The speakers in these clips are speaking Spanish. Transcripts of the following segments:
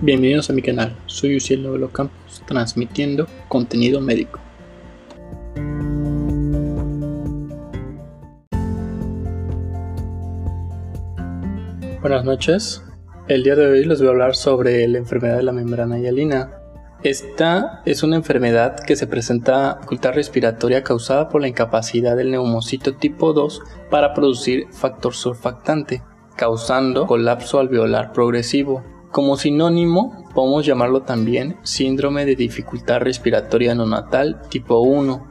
Bienvenidos a mi canal, soy Uciel Novelo Campos, transmitiendo contenido médico. Buenas noches, el día de hoy les voy a hablar sobre la enfermedad de la membrana hialina. Esta es una enfermedad que se presenta dificultad respiratoria causada por la incapacidad del neumocito tipo 2 para producir factor surfactante, causando colapso alveolar progresivo. Como sinónimo, podemos llamarlo también síndrome de dificultad respiratoria neonatal tipo 1.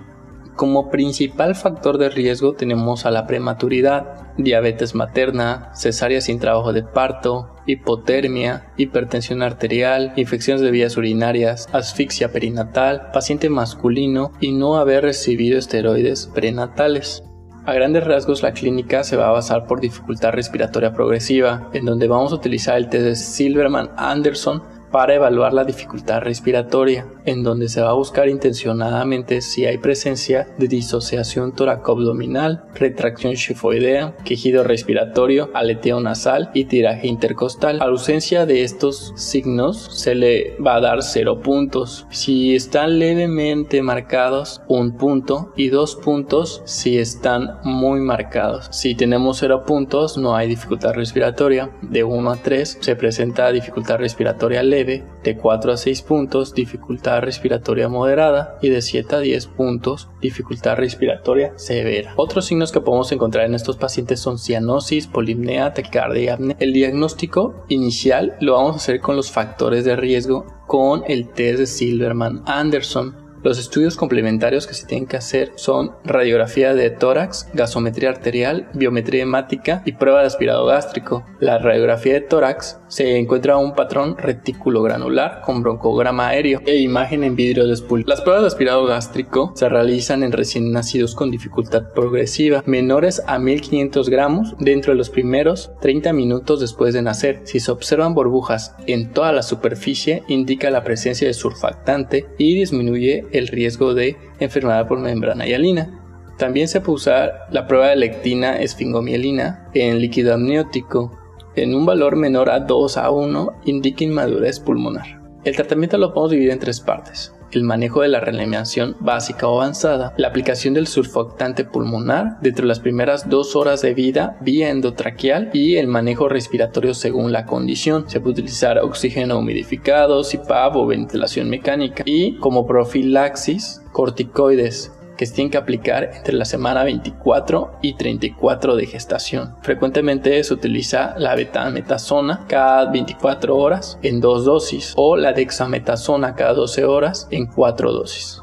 Como principal factor de riesgo tenemos a la prematuridad, diabetes materna, cesárea sin trabajo de parto, hipotermia, hipertensión arterial, infecciones de vías urinarias, asfixia perinatal, paciente masculino y no haber recibido esteroides prenatales. A grandes rasgos la clínica se va a basar por dificultad respiratoria progresiva, en donde vamos a utilizar el test de Silverman-Anderson para evaluar la dificultad respiratoria, en donde se va a buscar intencionadamente si hay presencia de disociación toracoabdominal, retracción chifoidea, quejido respiratorio, aleteo nasal y tiraje intercostal. A ausencia de estos signos se le va a dar 0 puntos. Si están levemente marcados, un punto y dos puntos si están muy marcados. Si tenemos 0 puntos, no hay dificultad respiratoria. De 1 a 3 se presenta dificultad respiratoria leve de 4 a 6 puntos dificultad respiratoria moderada y de 7 a 10 puntos dificultad respiratoria severa. Otros signos que podemos encontrar en estos pacientes son cianosis, polimnea, taquicardia y apnea. El diagnóstico inicial lo vamos a hacer con los factores de riesgo con el test de Silverman-Anderson los estudios complementarios que se tienen que hacer son radiografía de tórax, gasometría arterial, biometría hemática y prueba de aspirado gástrico. La radiografía de tórax se encuentra un patrón retículo granular con broncograma aéreo e imagen en vidrio de spool. Las pruebas de aspirado gástrico se realizan en recién nacidos con dificultad progresiva, menores a 1500 gramos dentro de los primeros 30 minutos después de nacer. Si se observan burbujas en toda la superficie, indica la presencia de surfactante y disminuye el riesgo de enfermedad por membrana hialina. También se puede usar la prueba de lectina esfingomielina en líquido amniótico. En un valor menor a 2 a 1 indica inmadurez pulmonar. El tratamiento lo podemos dividir en tres partes el manejo de la reanimación básica o avanzada, la aplicación del surfactante pulmonar dentro de las primeras dos horas de vida vía endotraqueal y el manejo respiratorio según la condición. Se puede utilizar oxígeno humidificado, CPAP o ventilación mecánica y como profilaxis corticoides que se tienen que aplicar entre la semana 24 y 34 de gestación. Frecuentemente se utiliza la betametasona cada 24 horas en dos dosis o la dexametasona cada 12 horas en cuatro dosis.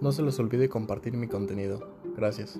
No se les olvide compartir mi contenido. Gracias.